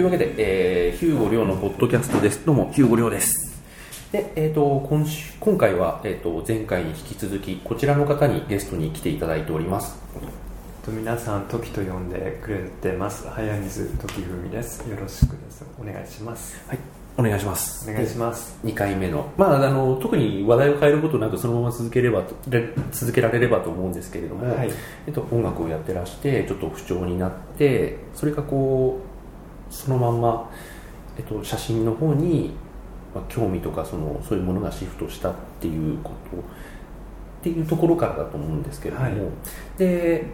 というわけで、えー、ヒューゴリョウのポッドキャストです。どうも、ヒューゴリョウです。で、えっ、ー、と、今週、今回は、えっ、ー、と、前回に引き続き、こちらの方にゲストに来ていただいております。と皆さん、時と呼んでくれてます。早水時文です。よろしくです。お願いします。はい。お願いしますお願いします2回目の,、まあ、あの特に話題を変えることなくそのまま続ければ続けられればと思うんですけれども、はい、えっと、音楽をやってらしてちょっと不調になってそれがこうそのまんま、えっと、写真の方に、まあ、興味とかそのそういうものがシフトしたっていうことっていうところからだと思うんですけれども、はい、で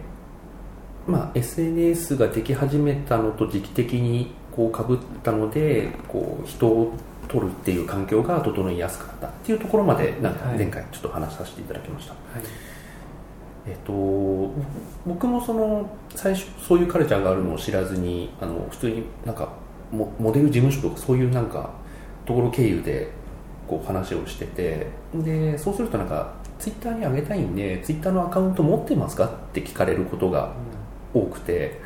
まあ、SNS ができ始めたのと時期的にこうかぶったのでこう人を取るっていう環境が整いやすかったっていうところまでなんか前回ちょっと話させていただきました、はい、えっと、僕もその最初そういうカルチャーがあるのを知らずにあの普通になんかモモデル事務所とかそういうなんかところ経由でこう話をしててでそうするとなんかツイッターに上げたいんでツイッターのアカウント持ってますかって聞かれることが多くて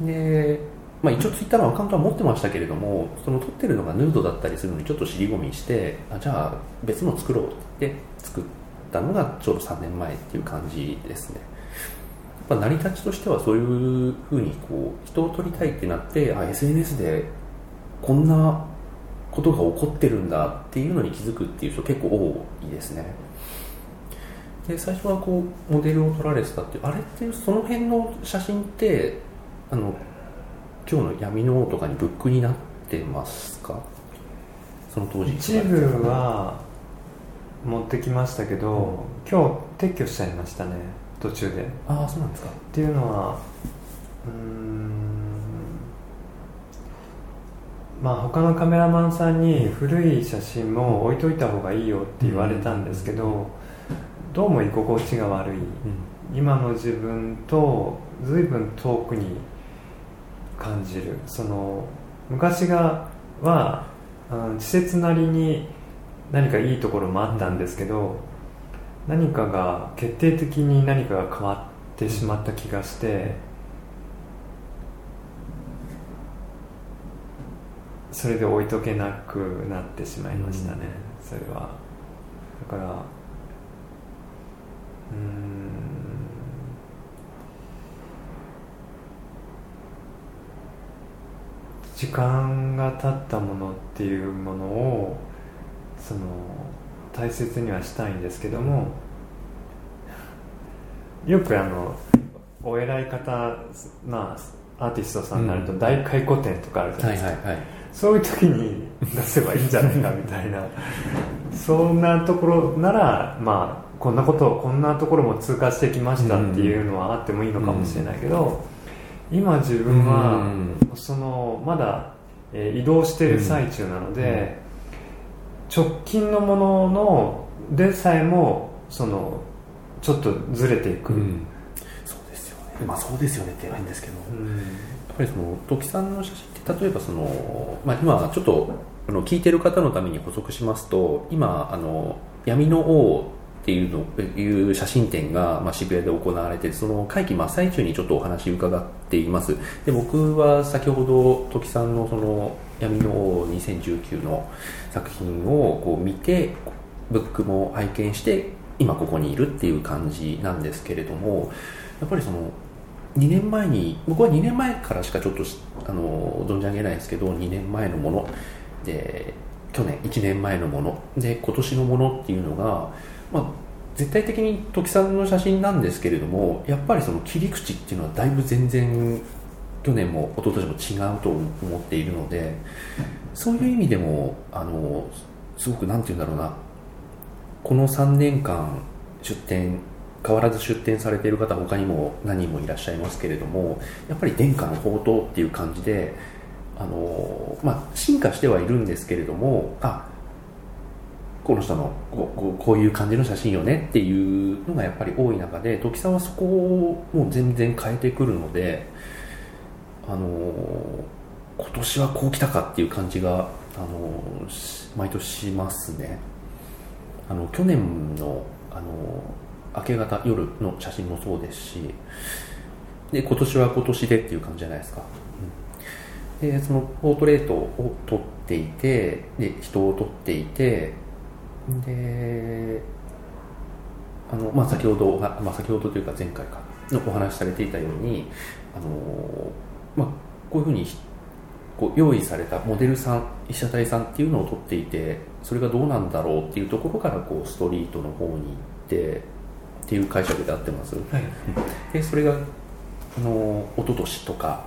でまあ、一応ツイッターのアカウントは持ってましたけれどもその撮ってるのがヌードだったりするのにちょっと尻込みしてあじゃあ別の作ろうって作ったのがちょうど3年前っていう感じですね。やっぱ成り立ちとしてはそういうふうにこう人を撮りたいってなってあ SNS でこんなことが起こってるんだっていうのに気づくっていう人結構多いですね。で最初はこうモデルを撮られてたってあれってその辺の写真ってあの今日の闇の王とかにブックになってますか？その当時一部は持ってきましたけど、うん、今日撤去しちゃいましたね途中で。ああそうなんですか。っていうのはうんまあ他のカメラマンさんに古い写真も置いといた方がいいよって言われたんですけど、どうも居心地が悪い、うん、今の自分と随分遠くに感じる。その昔がは、うん、施設なりに何かいいところもあったんですけど何かが決定的に何かが変わってしまった気がしてそれで置いとけなくなってしまいましたね、それは。だからうん。時間が経ったものっていうものをその大切にはしたいんですけどもよくあのお偉い方なアーティストさんになると大回顧展とかあるじゃないですか、そういう時に出せばいいんじゃないかみたいな。そんなところならまあこんなことこんなところも通過してきましたっていうのはあってもいいのかもしれないけど、今自分は、そのまだ、えー、移動している最中なので、直近のもののでさえもそのちょっとずれていく、そうですよね。まあそうですよねって変ですけど、やっぱりその時さんの写真って例えばその、まあ、今ちょっとあの聞いてる方のために補足しますと今あの闇の王っていうのいう写真展が、まあ、渋谷で行われてその会期真っ最中にちょっとお話伺っています。で僕は先ほど時さんのその闇の王2019の作品をこう見てブックも拝見して今ここにいるっていう感じなんですけれどもやっぱりその2年前に僕は2年前からしかちょっとあの存じ上げないですけど2年前のもの。で去年1年前のもの。で今年のものっていうのがまあ、絶対的に時さんの写真なんですけれどもやっぱりその切り口っていうのはだいぶ全然去年も一昨年も違うと思っているのでそういう意味でもあのすごく何て言うんだろうな。この3年間出展変わらず出展されている方他にも何人もいらっしゃいますけれどもやっぱり殿下の宝刀っていう感じであの、まあ、進化してはいるんですけれどもあこの人のここういう感じの写真よねっていうのがやっぱり多い中で時さんはそこをもう全然変えてくるのであの今年はこう来たかっていう感じがあの毎年しますね。あの去年のあの明け方夜の写真もそうですしで今年は今年でっていう感じじゃないですか、でそのポートレートを撮っていてで人を撮っていてであの、まあ、先ほど、まあ、先ほどというか前回かのお話しされていたようにあの、まあ、こういうふうにこう用意されたモデルさん被写体さんっていうのを撮っていてそれがどうなんだろうっていうところからこうストリートの方に行ってっていう解釈で合ってます、はい、でそれがあの一昨年とか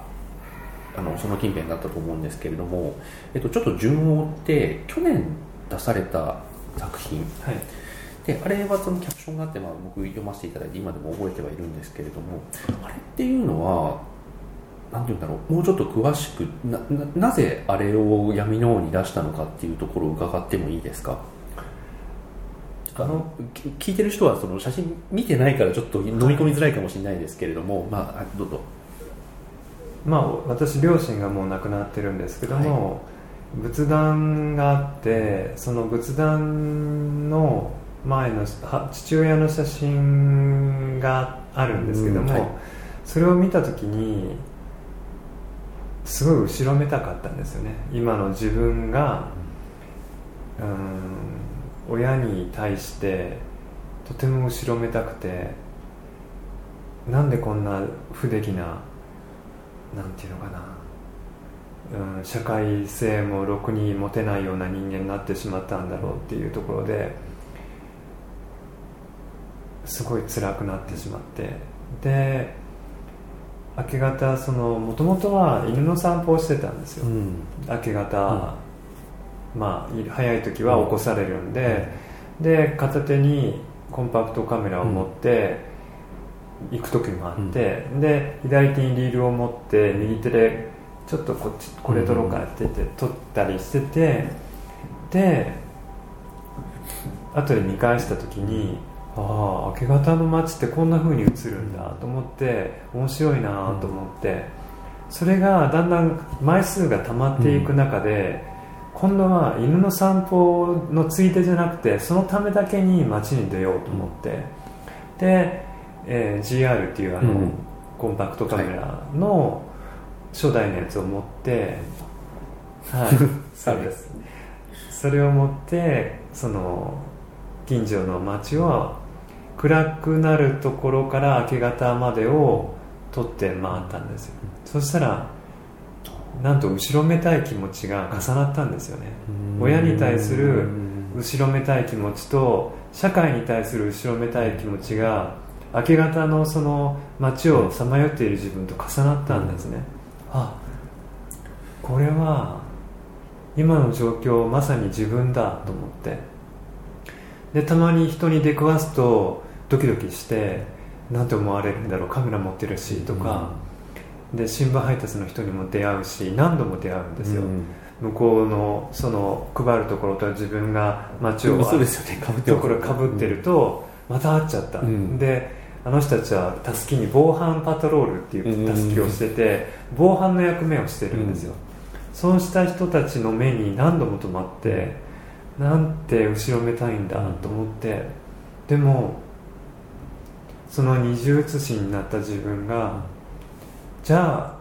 あのその近辺だったと思うんですけれども、えっと、ちょっと順を追って去年出された作品、はい、であれはそのキャプションがあって、まあ、僕読ませていただいて今でも覚えてはいるんですけれどもあれっていうのは何て言うんだろう。もうちょっと詳しくななぜあれを闇の王に出したのかっていうところを伺ってもいいですか？あの聞いてる人はその写真見てないからちょっと飲み込みづらいかもしれないですけれども、まあどうぞ。まあ私両親がもう亡くなってるんですけども、はい、仏壇があってその仏壇の前の父親の写真があるんですけども、はい、それを見た時にすごい後ろめたかったんですよね。今の自分がうん親に対してとても後ろめたくてなんでこんな不出来ななんていうのかな、うん、社会性もろくに持てないような人間になってしまったんだろうっていうところですごい辛くなってしまって。で明け方そのもともとは犬の散歩をしてたんですよ、うん、明け方、うん、まあ早い時は起こされるんで、うん、で片手にコンパクトカメラを持って、行く時もあって、で左手にリールを持って右手でちょっとこっちこれ撮ろうかって言って撮ったりしててで後で見返した時にああ明け方の街ってこんな風に映るんだと思って面白いなと思って、それがだんだん枚数が溜まっていく中で、今度は犬の散歩のついでじゃなくてそのためだけに街に出ようと思って、で、えー、GR っていうあの、うん、コンパクトカメラの初代のやつを持って、はい、そうです。それを持ってその近所の街を暗くなるところから明け方までを撮って回ったんですよ。そしたらなんと後ろめたい気持ちが重なったんですよね。親に対する後ろめたい気持ちと社会に対する後ろめたい気持ちが明け方のその街をさまよっている自分と重なったんですね、あこれは今の状況まさに自分だと思って。でたまに人に出くわすとドキドキして何て思われるんだろうカメラ持ってるしとか、うん、で新聞配達の人にも出会うし何度も出会うんですよ、うん、向こうのその配るところと自分が街をそうですよねかぶってところかぶってると、また会っちゃった、うん、であの人たちはたすきに防犯パトロールっていうたすきをしてて、防犯の役目をしてるんですよ、そうした人たちの目に何度も止まってなんて後ろめたいんだと思って、でもその二重写しになった自分がじゃあ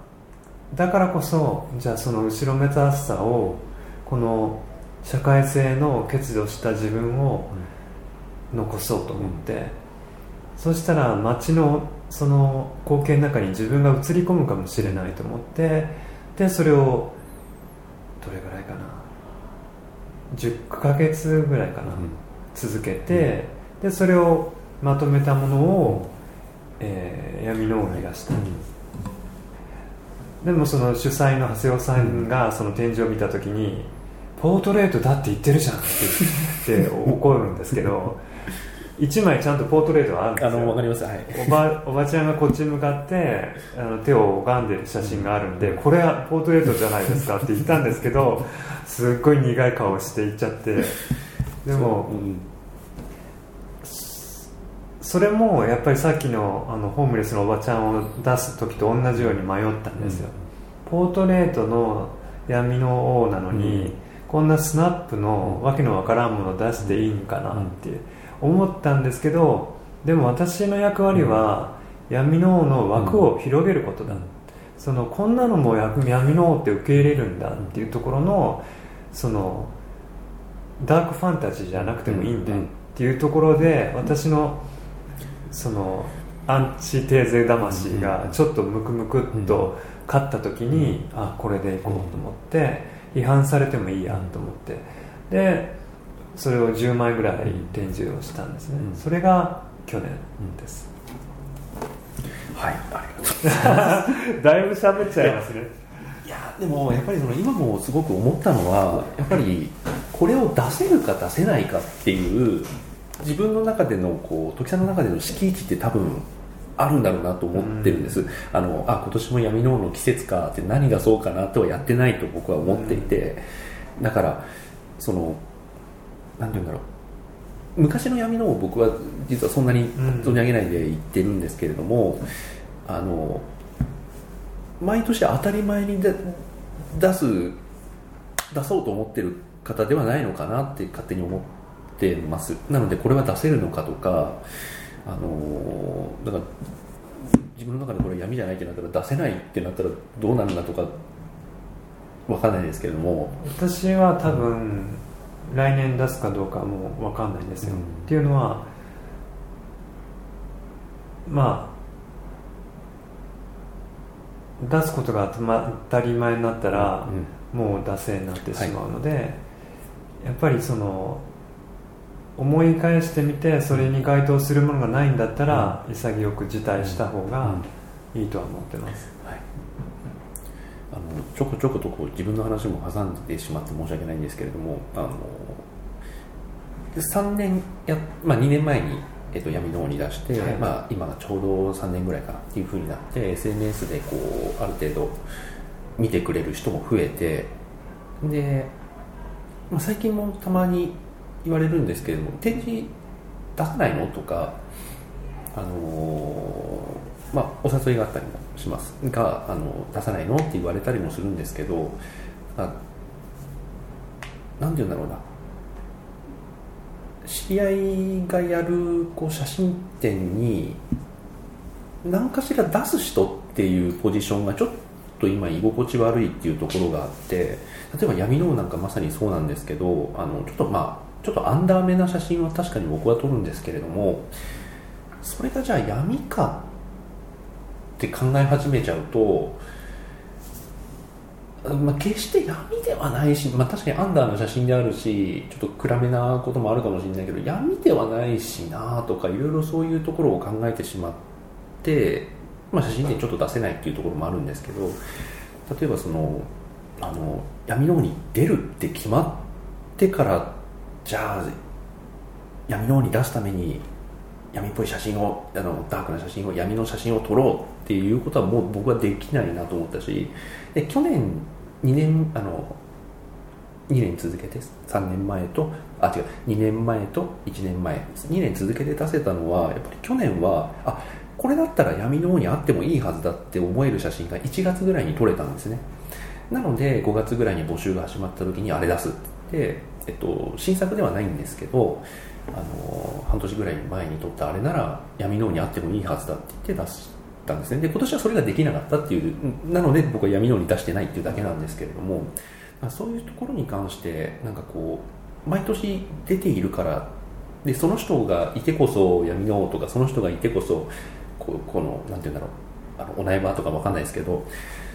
だからこそじゃあその後ろめたさをこの社会性の欠如した自分を残そうと思って、うん、そしたら街のその光景の中に自分が映り込むかもしれないと思ってでそれをどれぐらいかな？10ヶ月ぐらいかな、うん、続けて、でそれをまとめたものを、えー、闇の王に出した、うん、でもその主催の長谷尾さんがその展示を見た時に「ポートレートだって言ってるじゃん」って怒るんですけど1枚ちゃんとポートレートがあるんですよ。あの分かります、はい、おばおばちゃんがこっち向かってあの手を拝んでる写真があるんで、これはポートレートじゃないですかって言ったんですけどすっごい苦い顔して言っちゃって。でも、それもやっぱりさっきのあのホームレスのおばちゃんを出す時と同じように迷ったんですよ、うん、ポートレートの闇の王なのに、うん、こんなスナップのわけのわからんものを出していいんかなって思ったんですけどでも私の役割は闇の王の枠を広げることだ、うん、そのこんなのも闇の王って受け入れるんだっていうところのそのダークファンタジーじゃなくてもいいんだっていうところで私のそのアンチテーゼ魂がちょっとムクムクっと勝った時にあこれでいこうと思って違反されてもいいやと思って。でそれを10枚ぐらい展示をしたんですね。それが去年です。はいありがとうございます。だいぶ喋っちゃいますね。いやでもやっぱりその今もすごく思ったのはやっぱりこれを出せるか出せないかっていう自分の中でのこう時さんの中での敷地って多分あるんだろうなと思ってるんです、うん、あのあ今年も闇のの季節かって何がそうかなとはやってないと僕は思っていて、うん、だからその何て言うんだろう。昔の闇のを僕は実はそんなに存じ上げないで言ってるんですけれども、うん、あの毎年当たり前に出す出そうと思ってる方ではないのかなって勝手に思ってます。なのでこれは出せるのかとかあのだから自分の中でこれ闇じゃないってなったら出せないってなったらどうなるんだとか分かんないですけれども。私は多分来年出すかどうかも分かんないんですよ、うん、っていうのはまあ出すことが当たり前になったら、うん、もう惰性になってしまうので、はい、やっぱりその思い返してみてそれに該当するものがないんだったら、うん、潔く辞退した方がいいとは思ってます、はい、あのちょこちょことこう自分の話も挟んでしまって申し訳ないんですけれどもあの3年や、まあ、2年前に、えっと、闇の方に出して、はい、まあ、今がちょうど3年ぐらいかなっていうふうになって SNS でこうある程度見てくれる人も増えてで、まあ、最近もたまに言われるんですけれども展示出さないの？とかあのー、まあ、お誘いがあったりもしますがあの出さないの？って言われたりもするんですけど何て言うんだろうな。知り合いがやるこう写真展に何かしら出す人っていうポジションがちょっと今居心地悪いっていうところがあって例えば闇のなんかまさにそうなんですけどあのちょっとまあちょっとアンダーめな写真は確かに僕は撮るんですけれどもそれがじゃあ闇かって考え始めちゃうと、まあ、決して闇ではないし、まあ、確かにアンダーの写真であるしちょっと暗めなこともあるかもしれないけど闇ではないしなとかいろいろそういうところを考えてしまって、まあ、写真でちょっと出せないっていうところもあるんですけど例えばそのあの闇の方に出るって決まってからじゃあ闇の方に出すために闇っぽい写真をあのダークな写真を闇の写真を撮ろうっていうことはもう僕はできないなと思ったしで去年2年あの2年続けて3年前とあ違う2年前と1年前2年続けて出せたのはやっぱり去年はあこれだったら闇の方にあってもいいはずだって思える写真が1月ぐらいに撮れたんですね。なので5月ぐらいに募集が始まった時にあれ出すってえっと、新作ではないんですけどあの半年ぐらい前に撮ったあれなら闇の王にあってもいいはずだって言って出したんですね。で今年はそれができなかったっていうなので僕は闇の王に出してないっていうだけなんですけれどもそういうところに関してなんかこう毎年出ているからでその人がいてこそ闇の王とかその人がいてこそここのなんて言うんだろうあのお苗場とかわかんないですけど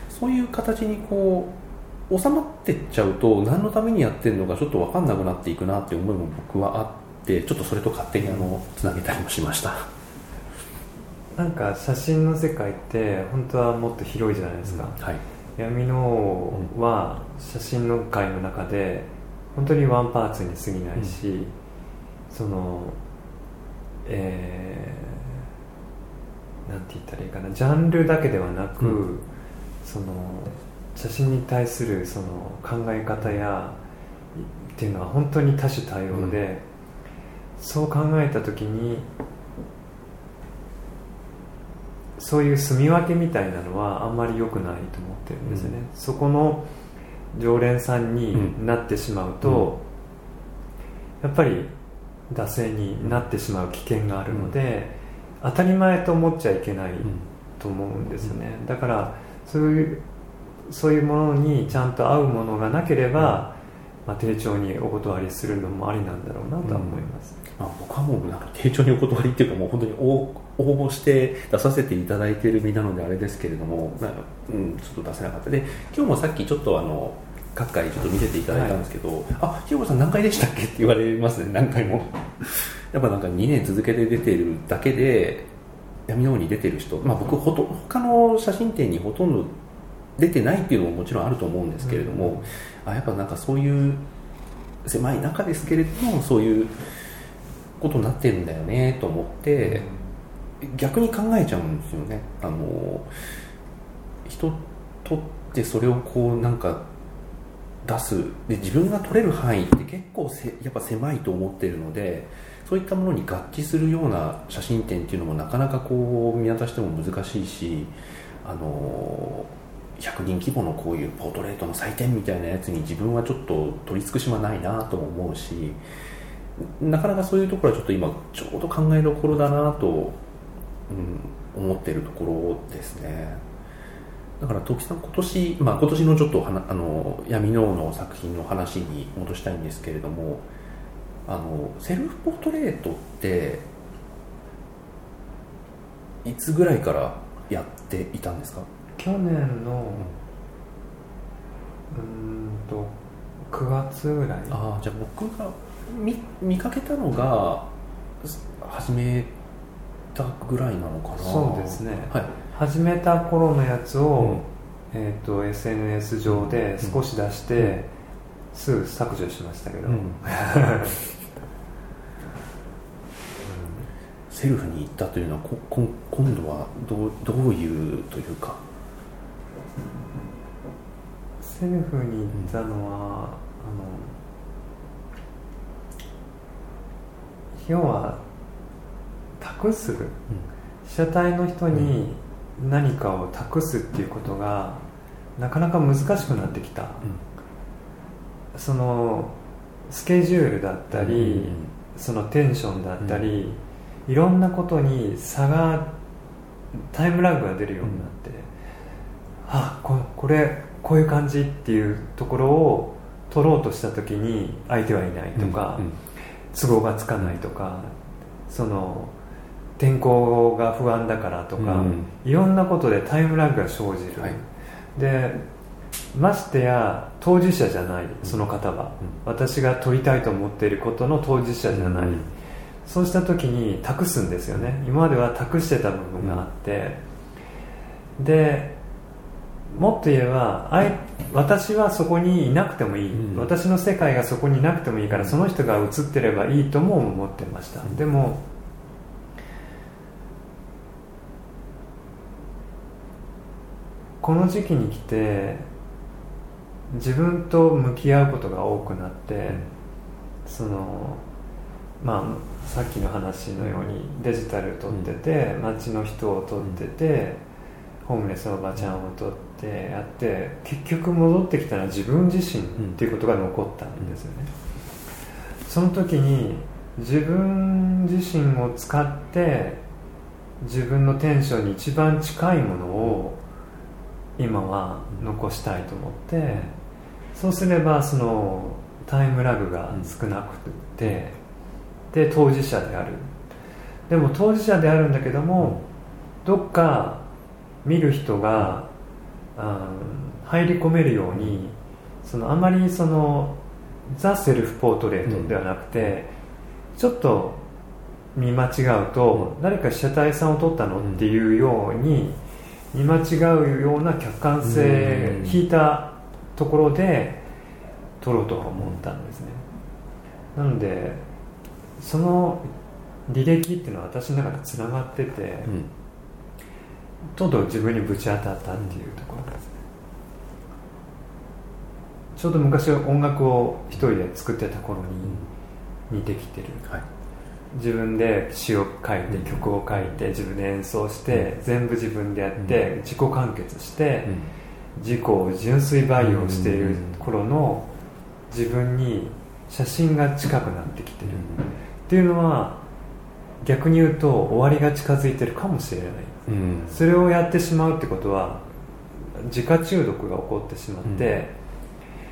そういう形にこう収まってっちゃうと何のためにやってるのかちょっと分かんなくなっていくなって思いも僕はあってちょっとそれと勝手にあのつなげたりもしました。なんか写真の世界って本当はもっと広いじゃないですか、うん、はい、闇のは写真の界の中で本当にワンパーツに過ぎないし、うん、そのえー、なんて言ったらいいかな。ジャンルだけではなく、うん、その写真に対するその考え方やっていうのは本当に多種多様で、うん、そう考えた時にそういう住み分けみたいなのはあんまり良くないと思ってるんですよね、うん、そこの常連さんになってしまうと、うん、やっぱり惰性になってしまう危険があるので、当たり前と思っちゃいけないと思うんですよね、だからそういうそういうものにちゃんと合うものがなければ、まあ、丁重にお断りするのもありなんだろうなとは思います、うん、まあ、僕はもうなんか丁重にお断りっていうかもう本当に応募して出させていただいている身なのであれですけれども、まあ、うん、ちょっと出せなかった。で今日もさっきちょっとあの各回ちょっと見せていただいたんですけど、はい、あひろこさん何回でしたっけって言われますね何回も。やっぱなんか2年続けて出てるだけで闇の方に出てる人、まあ、僕ほと他の写真展にほとんど出てないっていうのももちろんあると思うんですけれども、うん、あやっぱなんかそういう狭い中ですけれどもそういうことになってるんだよねと思って、逆に考えちゃうんですよね。あの人とってそれをこうなんか出す。で自分が撮れる範囲って結構せやっぱ狭いと思ってるのでそういったものに合致するような写真展っていうのもなかなかこう見渡しても難しいしあの100人規模のこういうポートレートの祭典みたいなやつに自分はちょっと取り尽くしはないなと思うしなかなかそういうところはちょっと今ちょうど考えどころだなと、うん、思ってるところですね。だから時さん今年、まあ、今年のちょっとはなあの闇の王の作品の話に戻したいんですけれどもあのセルフポートレートっていつぐらいからやっていたんですか？去年のうんと9月ぐらい。ああじゃあ僕が見見かけたのが始めたぐらいなのかな。そうですね、はい、始めた頃のやつを、うん、えーと、SNS 上で少し出して、うん、すぐ削除しましたけど、うん、セルフに行ったというのはここ今度はどうどういうというかセルフに行ったのは、あの要は託する、被写体の人に何かを託すっていうことがなかなか難しくなってきた、そのスケジュールだったり、そのテンションだったり、いろんなことに差がタイムラグが出るようになって、あここれこういう感じっていうところを取ろうとした時に相手はいないとか、うんうん、都合がつかないとかその天候が不安だからとか、うん、いろんなことでタイムラグが生じる、はい、でましてや当事者じゃないその方は、私が取りたいと思っていることの当事者じゃない、そうした時に託すんですよね。今までは託してた部分があって、でもっと言えばあい私はそこにいなくてもいい、うん、私の世界がそこにいなくてもいいからその人が映ってればいいとも思ってました、うん、でもこの時期に来て自分と向き合うことが多くなって、うん、そのまあさっきの話のようにデジタル撮ってて、街の人を撮ってて、ホームレスのおばちゃんを撮ってやって結局戻ってきたのは自分自身っていうことが残ったんですよね、その時に自分自身を使って自分のテンションに一番近いものを今は残したいと思ってそうすればそのタイムラグが少なくてで当事者である。でも当事者であるんだけどもどっか見る人が、うん、入り込めるようにそのあまりそのザ・セルフポートレートではなくて、うん、ちょっと見間違うと、うん、誰か被写体さんを撮ったのっていうように見間違うような客観性、引いたところで撮ろうと思ったんですね。なのでその履歴っていうのは私の中でつながってて、うんとうとう自分にぶち当たったっていうところですね。ちょうど昔音楽を一人で作ってた頃に似てきてる、はい、自分で詩を書いて曲を書いて自分で演奏して全部自分でやって自己完結して自己を純粋培養している頃の自分に写真が近くなってきてる。っていうのは逆に言うと終わりが近づいてるかもしれないうん、それをやってしまうってことは自家中毒が起こってしまって、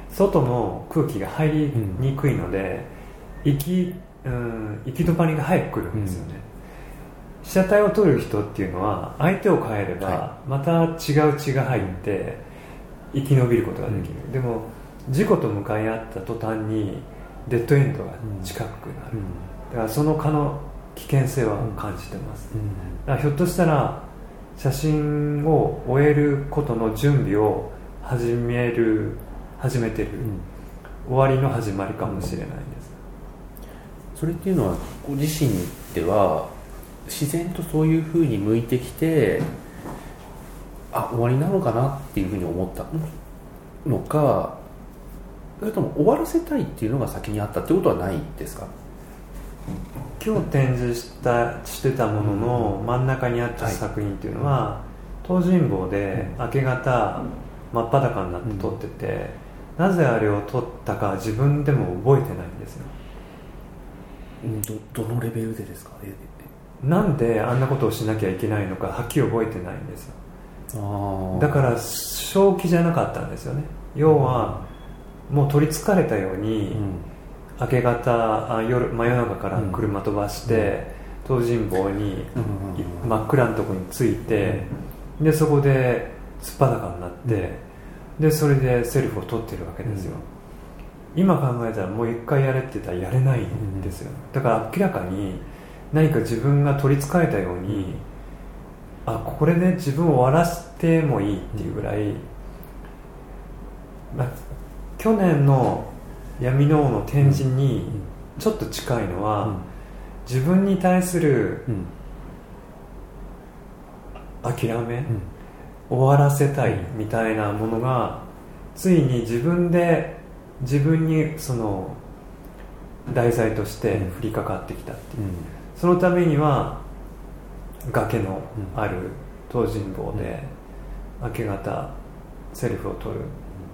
うん、外の空気が入りにくいので、うん、息うん行き止まりが早く来るんですよね、被写体を取る人っていうのは相手を変えればまた違う血が入って生き延びることができる、でも事故と向かい合った途端にデッドエンドが近くなる、だからその可能危険性は感じてます、だからひょっとしたら写真を終えることの準備を始める始めてる、終わりの始まりかもしれないです。それっていうのはご自身では自然とそういうふうに向いてきてあ終わりなのかなっていうふうに思ったのかそれとも終わらせたいっていうのが先にあったってことはないですか？今日展示したしてたものの真ん中にあった作品っていうのは、東尋坊で明け方真っ裸になって撮ってて、なぜあれを撮ったか自分でも覚えてないんですよ。どどのレベルでですか？なんであんなことをしなきゃいけないのかはっきり覚えてないんですよ。だから正気じゃなかったんですよね。要はもう取りつかれたように、明け方あ夜真夜中から車飛ばして、東尋坊に真っ暗なところに着いて、でそこで突っ裸になって、でそれでセルフを撮ってるわけですよ、今考えたらもう一回やれって言ったらやれないんですよ、だから明らかに何か自分が取りつかれたように、あこれで自分を終わらせてもいいっていうぐらい、まあ、去年の闇の王の展示にちょっと近いのは、自分に対する諦め、終わらせたいみたいなものがついに自分で自分にその題材として降りかかってきたっていう、うん、そのためには崖のある東尋坊で明け方セリフを取る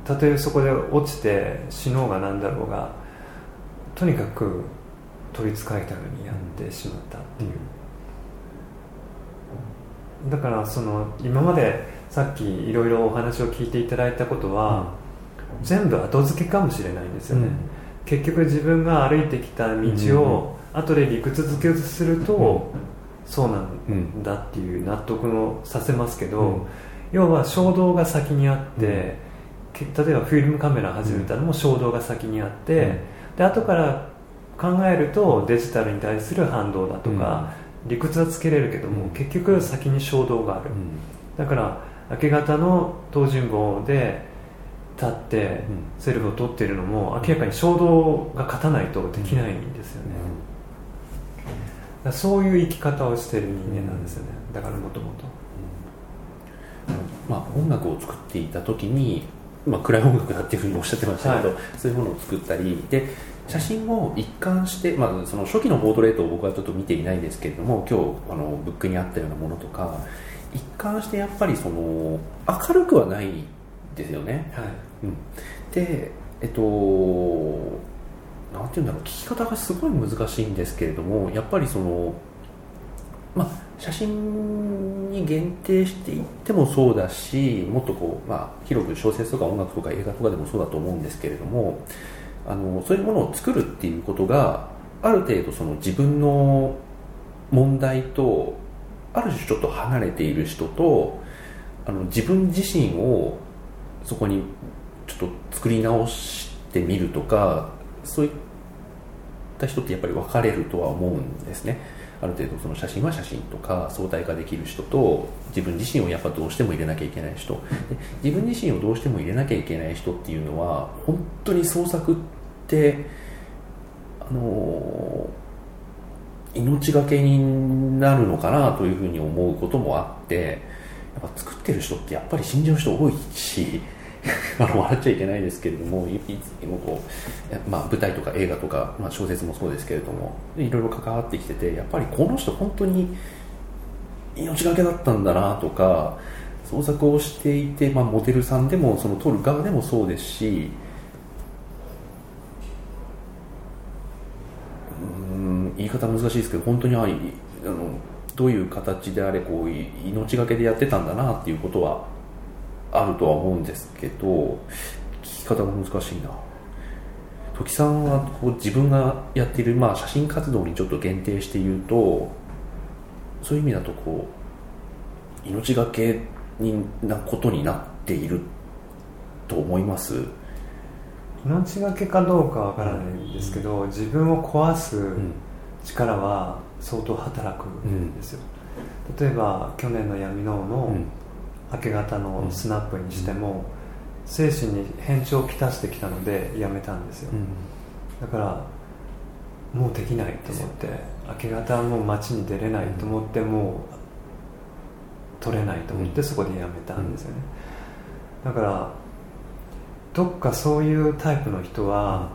たとえそこで落ちて死のうが何だろうがとにかく取りつかれたようにやってしまったっていう、だからその今までさっきいろいろお話を聞いていただいたことは、全部後付けかもしれないんですよね、うん、結局自分が歩いてきた道を後で理屈付けすると、そうなんだっていう納得のさせますけど、要は衝動が先にあって、例えばフィルムカメラ始めたのも衝動が先にあって、で後から考えるとデジタルに対する反動だとか、理屈はつけれるけども、結局先に衝動がある、だから明け方の東尋坊で立ってセルフを取っているのも明らかに衝動が勝たないとできないんですよね、そういう生き方をしている人間なんですよね。だからもともと。まあ音楽を作っていた時に、まあ、暗い音楽だっていうふうにおっしゃってましたけど、はい、そういうものを作ったりで写真を一貫して、まあ、その初期のポートレートを僕はちょっと見ていないんですけれども今日あのブックにあったようなものとか一貫してやっぱりその明るくはないですよね、はい。うん、でえっとなんて言うんだろう聞き方がすごい難しいんですけれどもやっぱりそのまあ写真に限定していってもそうだしもっとこう、まあ、広く小説とか音楽とか映画とかでもそうだと思うんですけれどもあのそういうものを作るっていうことがある程度その自分の問題とある種ちょっと離れている人とあの自分自身をそこにちょっと作り直してみるとかそういった人ってやっぱり分かれるとは思うんですね。ある程度その写真は写真とか相対化できる人と自分自身をやっぱどうしても入れなきゃいけない人。で自分自身をどうしても入れなきゃいけない人っていうのは本当に創作ってあの命がけになるのかなというふうに思うこともあってやっぱ作ってる人ってやっぱり死んじゃう人多いし あの笑っちゃいけないですけれどもいつもこう、まあ、舞台とか映画とか、まあ、小説もそうですけれどもいろいろ関わってきててやっぱりこの人本当に命がけだったんだなとか創作をしていて、まあ、モデルさんでもその撮る側でもそうですしうん言い方難しいですけど本当にあのどういう形であれこう命がけでやってたんだなっていうことはあるとは思うんですけど聞き方が難しいな。時さんはこう自分がやっている、まあ、写真活動にちょっと限定して言うとそういう意味だとこう命がけになことになっていると思います？命がけかどうかわからないんですけど、うん、自分を壊す力は相当働くんですよ、うん、例えば去年の闇のの明け方のスナップにしても、精神に変調をきたしてきたのでやめたんですよ、だからもうできないと思って明け方はもう街に出れないと思ってもう取れないと思ってそこでやめたんですよね、だからどっかそういうタイプの人は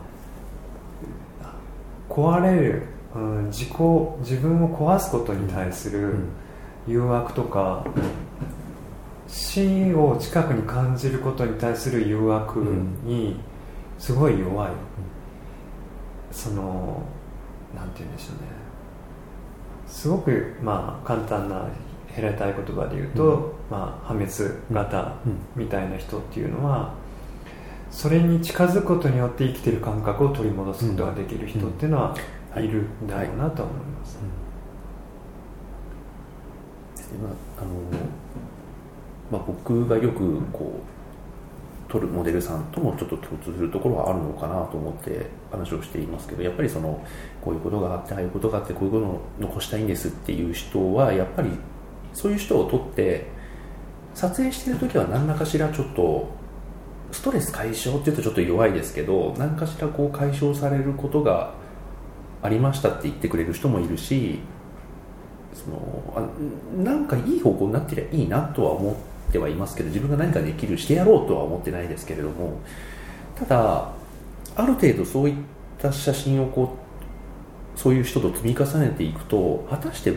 壊れる、うん、自己自分を壊すことに対する誘惑とか、死を近くに感じることに対する誘惑にすごい弱い、そのなんて言うんでしょうね。すごくまあ簡単な平たい言葉で言うと、うん、まあ、破滅型みたいな人っていうのは、それに近づくことによって生きてる感覚を取り戻すことができる人っていうのはいるんだろうなと思います、あのまあ、僕がよくこう撮るモデルさんともちょっと共通するところはあるのかなと思って話をしていますけどやっぱりそのこういうことがあってああいうことがあってこういうことを残したいんですっていう人はやっぱりそういう人を撮って撮影してる時は何らかしらちょっとストレス解消っていうとちょっと弱いですけど何かしらこう解消されることがありましたって言ってくれる人もいるしそのあなんかいい方向になってりゃいいなとは思ってはいますけど自分が何かできるしてやろうとは思ってないですけれどもただある程度そういった写真をこうそういう人と積み重ねていくと果たして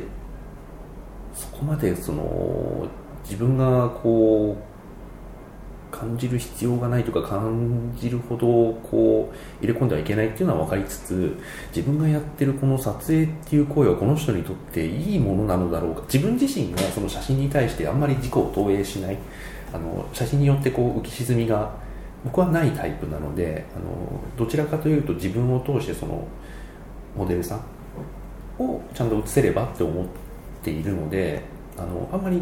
そこまでその自分がこう感じる必要がないとか感じるほどこう入れ込んではいけないっていうのは分かりつつ自分がやってるこの撮影っていう行為はこの人にとっていいものなのだろうか。自分自身がその写真に対してあんまり自己を投影しない。あの写真によってこう浮き沈みが僕はないタイプなのであのどちらかというと自分を通してそのモデルさんをちゃんと写せればって思っているのであのあんまり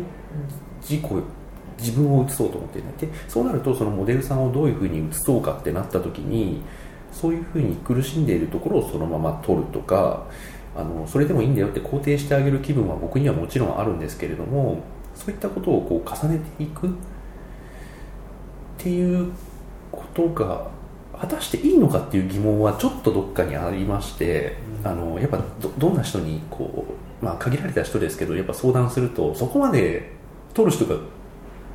自己自分を映そうと思っていない。でそうなるとそのモデルさんをどういうふうに映そうかってなった時にそういうふうに苦しんでいるところをそのまま撮るとかあのそれでもいいんだよって肯定してあげる気分は僕にはもちろんあるんですけれどもそういったことをこう重ねていくっていうことが果たしていいのかっていう疑問はちょっとどっかにありまして、あのやっぱどんな人にこう、まあ、限られた人ですけどやっぱ相談するとそこまで取る人が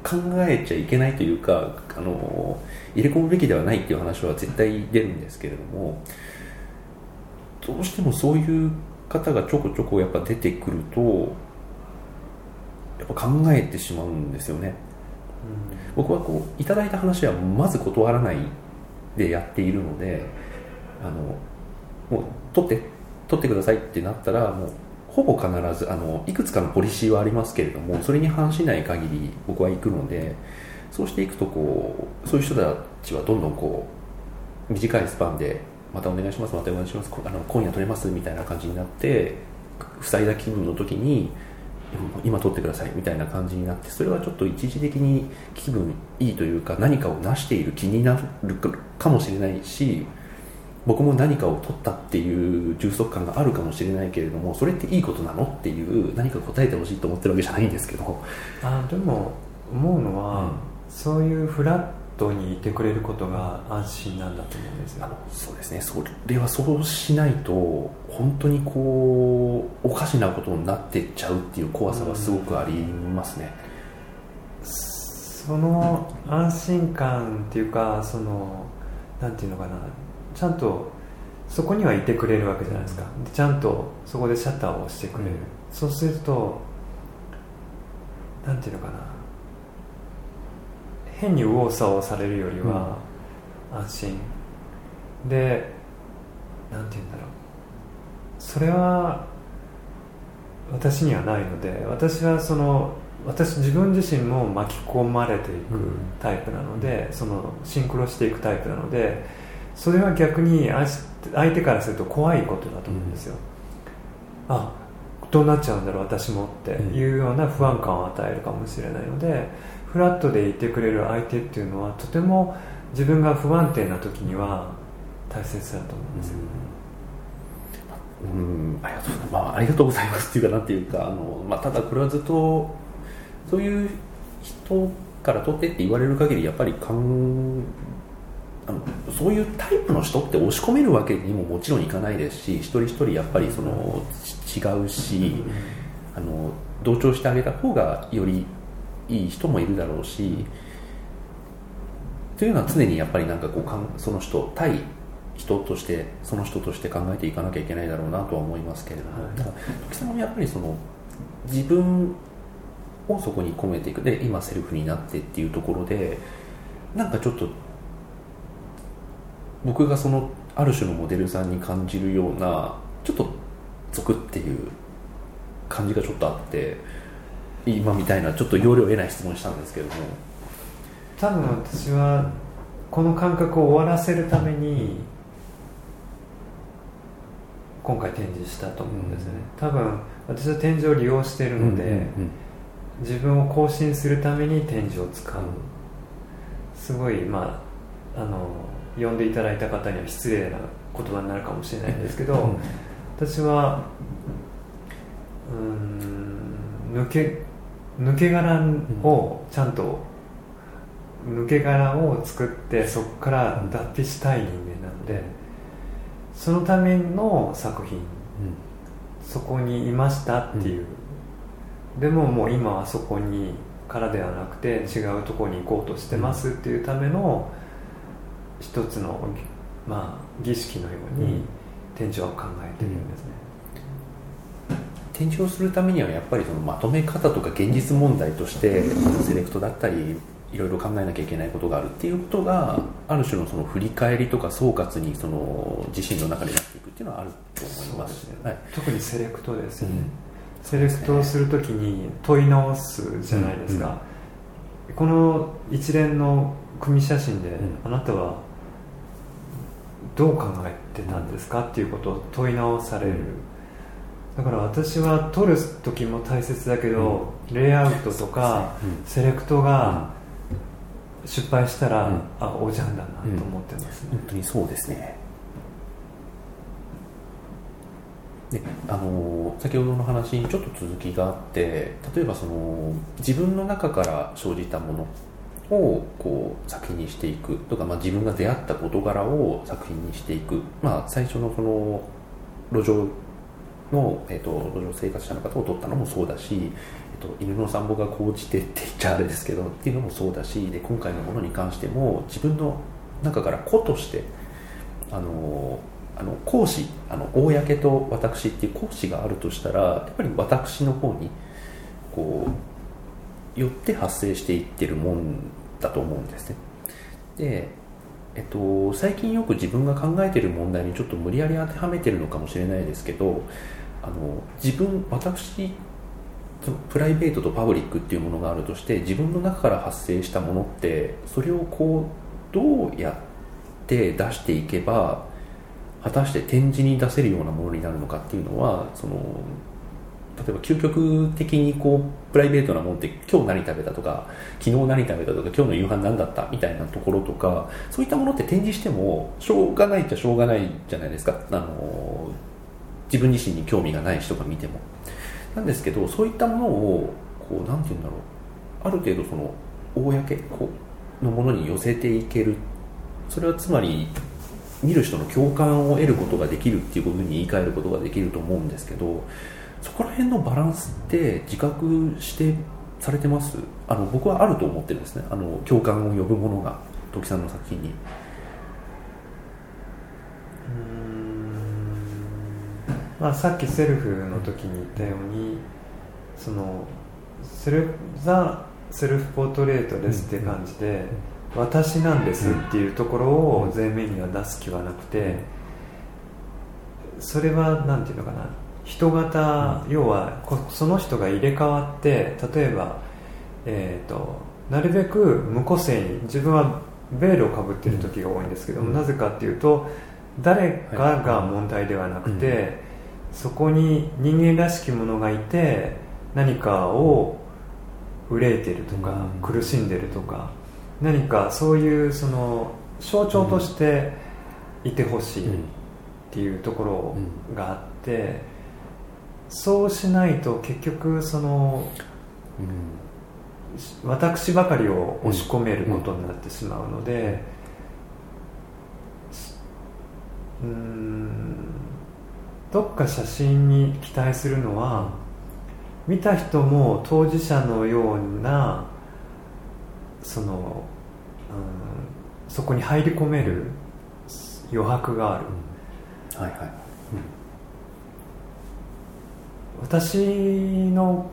考えちゃいけないというかあの入れ込むべきではないっていう話は絶対出るんですけれどもどうしてもそういう方がちょこちょこやっぱ出てくるとやっぱ考えてしまうんですよね、うん、僕はこういただいた話はまず断らないでやっているのであのもう取って取ってくださいってなったらもうほぼ必ずあのいくつかのポリシーはありますけれどもそれに反しない限り僕は行くのでそうしていくとこうそういう人たちはどんどんこう短いスパンでまたお願いしますまたお願いしますあの今夜撮れますみたいな感じになって塞いだ気分の時に今撮ってくださいみたいな感じになってそれはちょっと一時的に気分いいというか何かを成している気になるかもしれないし僕も何かを取ったっていう充足感があるかもしれないけれどもそれっていいことなのっていう何か答えてほしいと思ってるわけじゃないんですけどあでも思うのは、うん、そういうフラットにいてくれることが安心なんだと思うんですよ。そうですね。それはそうしないと本当にこうおかしなことになってっちゃうっていう怖さがすごくありますね、うん、その安心感っていうかそのなんていうのかなちゃんとそこにはいてくれるわけじゃないですか。ちゃんとそこでシャッターを押してくれる、うん、そうするとなんていうのかな。変に右往左往されるよりは安心、うん、でなんていうんだろう。それは私にはないので私はその私自分自身も巻き込まれていくタイプなので、そのシンクロしていくタイプなのでそれは逆に相手からすると怖いことだと思うんですよ、うん、あどうなっちゃうんだろう私もっていうような不安感を与えるかもしれないのでフラットでいてくれる相手っていうのはとても自分が不安定な時には大切だと思うんですよ、うん、ありがとうまあ、ありがとうございますっていうかなんていうかあの、まあ、ただこれはずっとそういう人から取ってって言われる限りやっぱりかんあのそういうタイプの人って押し込めるわけにももちろんいかないですし一人一人やっぱりその違うし、あの同調してあげた方がよりいい人もいるだろうしというのは常にやっぱりなんかこうかんその人対人としてその人として考えていかなきゃいけないだろうなとは思いますけれども、だから時さんもやっぱりその自分をそこに込めていく。で今セルフになってっていうところでなんかちょっと僕がそのある種のモデルさんに感じるようなちょっと俗っていう感じがちょっとあって今みたいなちょっと要領を得ない質問したんですけども。多分私はこの感覚を終わらせるために今回展示したと思うんですね、多分私は展示を利用しているので、うんうんうん。自分を更新するために展示を使う。すごいまああの呼んでいただいた方には失礼な言葉になるかもしれないんですけど、うん、私はうん抜け抜け殻をちゃんと抜け殻を作ってそこから脱皮したい人間なのでそのための作品、うん、そこにいましたっていう。でももう今はそこにからではなくて違うところに行こうとしてますっていうための一つの、まあ、儀式のように展示は考えてるんですね、うん、展示をするためにはやっぱりそのまとめ方とか現実問題としてセレクトだったりいろいろ考えなきゃいけないことがあるっていうことがある種のその振り返りとか総括にその自身の中でなっていくっていうのはあると思います、ね。はい、特にセレクトですよね、うん。セレクトをするときに問い直すじゃないですか、うん、この一連の組写真で、あなたはどう考えてたんですかっていうことを問い直される、だから私は撮る時も大切だけど、レイアウトとか、セレクトが失敗したら、あおじゃんだなと思ってますね、本当にそうですね。であの先ほどの話にちょっと続きがあって例えばその自分の中から生じたものをこう作品にしていくとか、まあ、自分が出会った事柄を作品にしていく、まあ、最初のその路上の、えーと、路上生活者の方を撮ったのもそうだし、えーと、犬の散歩が高じてって言っちゃあれですけどっていうのもそうだしで今回のものに関しても自分の中から子としてあのあの講師あの公と私っていう講師があるとしたらやっぱり私の方にこうよって発生していってるもんだと思うんですね。で、えっと、最近よく自分が考えてる問題にちょっと無理やり当てはめてるのかもしれないですけどあの自分私プライベートとパブリックっていうものがあるとして自分の中から発生したものってそれをこうどうやって出していけば果たして展示に出せるようなものになるのかっていうのはその例えば究極的にこうプライベートなものって今日何食べたとか昨日何食べたとか今日の夕飯何だった？みたいなところとかそういったものって展示してもしょうがないっちゃしょうがないじゃないですか。あの自分自身に興味がない人が見ても。なんですけどそういったものをこうなんて言うんだろう。ある程度その公のものに寄せていける。それはつまり見る人の共感を得ることができるっていう部分に言い換えることができると思うんですけどそこら辺のバランスって自覚してされてます？あの僕はあると思ってるんですね。あの共感を呼ぶものが時さんの作品に。まあ、さっきセルフの時に言ったようにそのセルザ・セルフポートレートですって感じで、私なんですっていうところを前面には出す気はなくてそれは何て言うのかな。人型要はその人が入れ替わって例えばえーと、なるべく無個性に自分はベールをかぶっている時が多いんですけども、うん、なぜかっていうと誰かが問題ではなくて、はい、そこに人間らしきものがいて何かを憂えてるとか、うん、苦しんでるとか何かそういうその象徴としていてほしいっていうところがあって、そうしないと結局その、うん、私ばかりを押し込めることになってしまうのでうん。どっか写真に期待するのは見た人も当事者のようなその、うん、そこに入り込める余白がある、うん、はいはい、うん、私の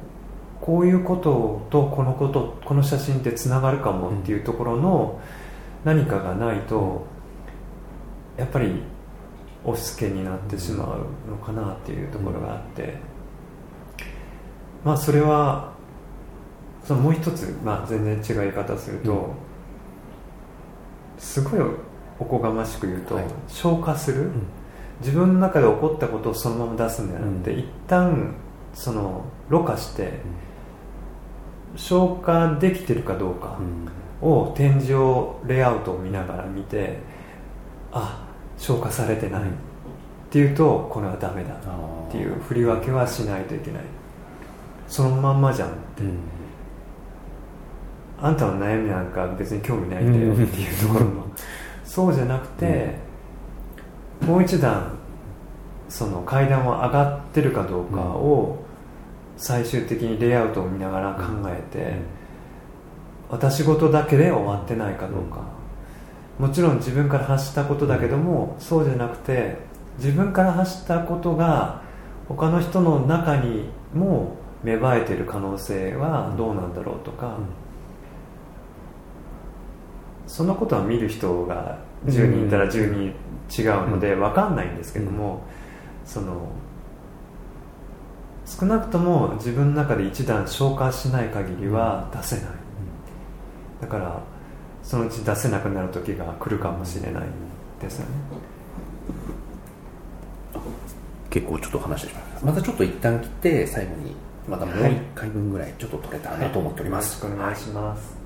こういうこととこのことこの写真ってつながるかもっていうところの何かがないとやっぱり押し付けになってしまうのかなっていうところがあって、まあそれはそのもう一つ、まあ、全然違い方すると、すごいおこがましく言うと、はい、消化する、うん、自分の中で起こったことをそのまま出すんじゃなくて、うん、一旦そのろ過して、消化できてるかどうかを展示をレイアウトを見ながら見てあ消化されてない。っていうとこれはダメだっていう振り分けはしないといけない。そのまんまじゃんって、うん、あんたの悩みなんか別に興味ないんだよっていうところの、そうじゃなくて、うん、もう一段その階段を上がってるかどうかを最終的にレイアウトを見ながら考えて、私事だけで終わってないかどうか、もちろん自分から発したことだけどもそうじゃなくて自分から発したことが他の人の中にも芽生えてる可能性はどうなんだろうとか、うん、そのことは見る人が10人いたら10人違うので分かんないんですけども、その少なくとも自分の中で一段消化しない限りは出せない、だからそのうち出せなくなる時が来るかもしれないですよね。結構ちょっと話してしまいましたまたちょっと一旦切って最後にまたもう1回分ぐらいちょっと取れたらなと思っております、はい、よろしくお願いします、